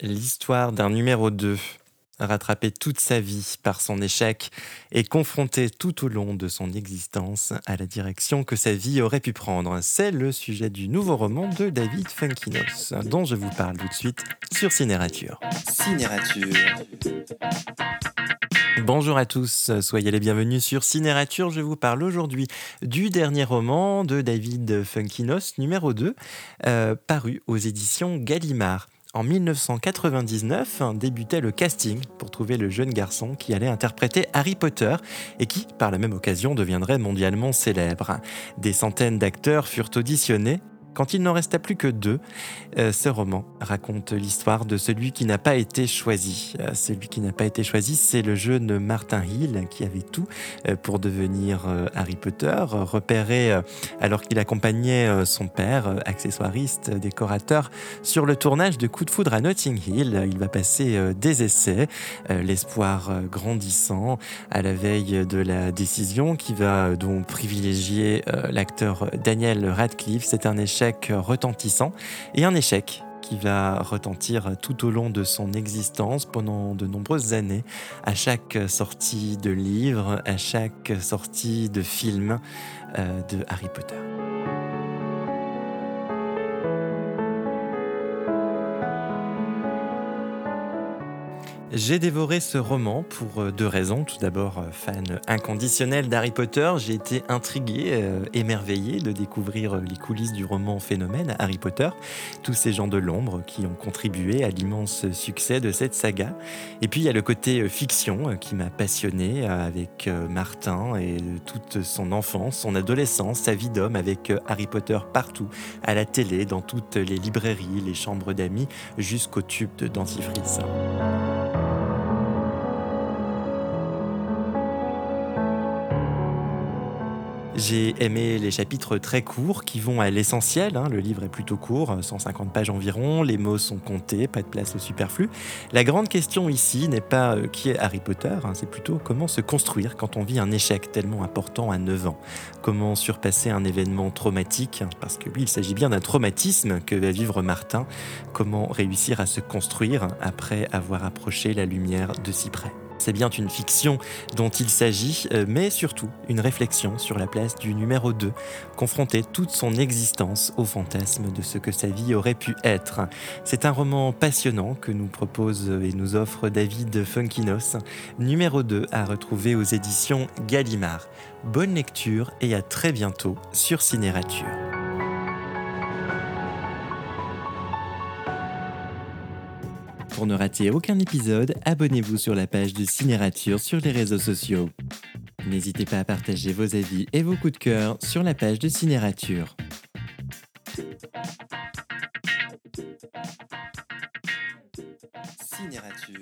L'histoire d'un numéro 2, rattrapé toute sa vie par son échec et confronté tout au long de son existence à la direction que sa vie aurait pu prendre. C'est le sujet du nouveau roman de David Funkinos, dont je vous parle tout de suite sur Cinérature. Cinérature. Bonjour à tous, soyez les bienvenus sur Cinérature. Je vous parle aujourd'hui du dernier roman de David Funkinos, numéro 2, euh, paru aux éditions Gallimard. En 1999 débutait le casting pour trouver le jeune garçon qui allait interpréter Harry Potter et qui, par la même occasion, deviendrait mondialement célèbre. Des centaines d'acteurs furent auditionnés quand il n'en restait plus que deux, euh, ce roman raconte l'histoire de celui qui n'a pas été choisi. Euh, celui qui n'a pas été choisi, c'est le jeune Martin Hill qui avait tout euh, pour devenir Harry Potter, repéré alors qu'il accompagnait son père, accessoiriste, décorateur, sur le tournage de Coup de foudre à Notting Hill. Il va passer des essais, l'espoir grandissant à la veille de la décision qui va donc privilégier l'acteur Daniel Radcliffe. C'est un échec retentissant et un échec qui va retentir tout au long de son existence pendant de nombreuses années, à chaque sortie de livre, à chaque sortie de film euh, de Harry Potter. J'ai dévoré ce roman pour euh, deux raisons. Tout d'abord, euh, fan inconditionnel d'Harry Potter, j'ai été intrigué, euh, émerveillé de découvrir les coulisses du roman phénomène Harry Potter, tous ces gens de l'ombre qui ont contribué à l'immense succès de cette saga. Et puis il y a le côté fiction qui m'a passionné avec Martin et toute son enfance, son adolescence, sa vie d'homme avec Harry Potter partout, à la télé, dans toutes les librairies, les chambres d'amis, jusqu'au tube de dentifrice. J'ai aimé les chapitres très courts qui vont à l'essentiel. Hein. Le livre est plutôt court, 150 pages environ. Les mots sont comptés, pas de place au superflu. La grande question ici n'est pas euh, qui est Harry Potter, hein. c'est plutôt comment se construire quand on vit un échec tellement important à 9 ans. Comment surpasser un événement traumatique, parce que oui, il s'agit bien d'un traumatisme que va vivre Martin. Comment réussir à se construire après avoir approché la lumière de si près. C'est bien une fiction dont il s'agit, euh, mais surtout une réflexion sur la place du numéro 2, confronter toute son existence au fantasme de ce que sa vie aurait pu être. C'est un roman passionnant que nous propose et nous offre David Funkinos, numéro 2 à retrouver aux éditions Gallimard. Bonne lecture et à très bientôt sur Cinérature. Pour ne rater aucun épisode, abonnez-vous sur la page de Cinérature sur les réseaux sociaux. N'hésitez pas à partager vos avis et vos coups de cœur sur la page de Cinérature. Cinérature.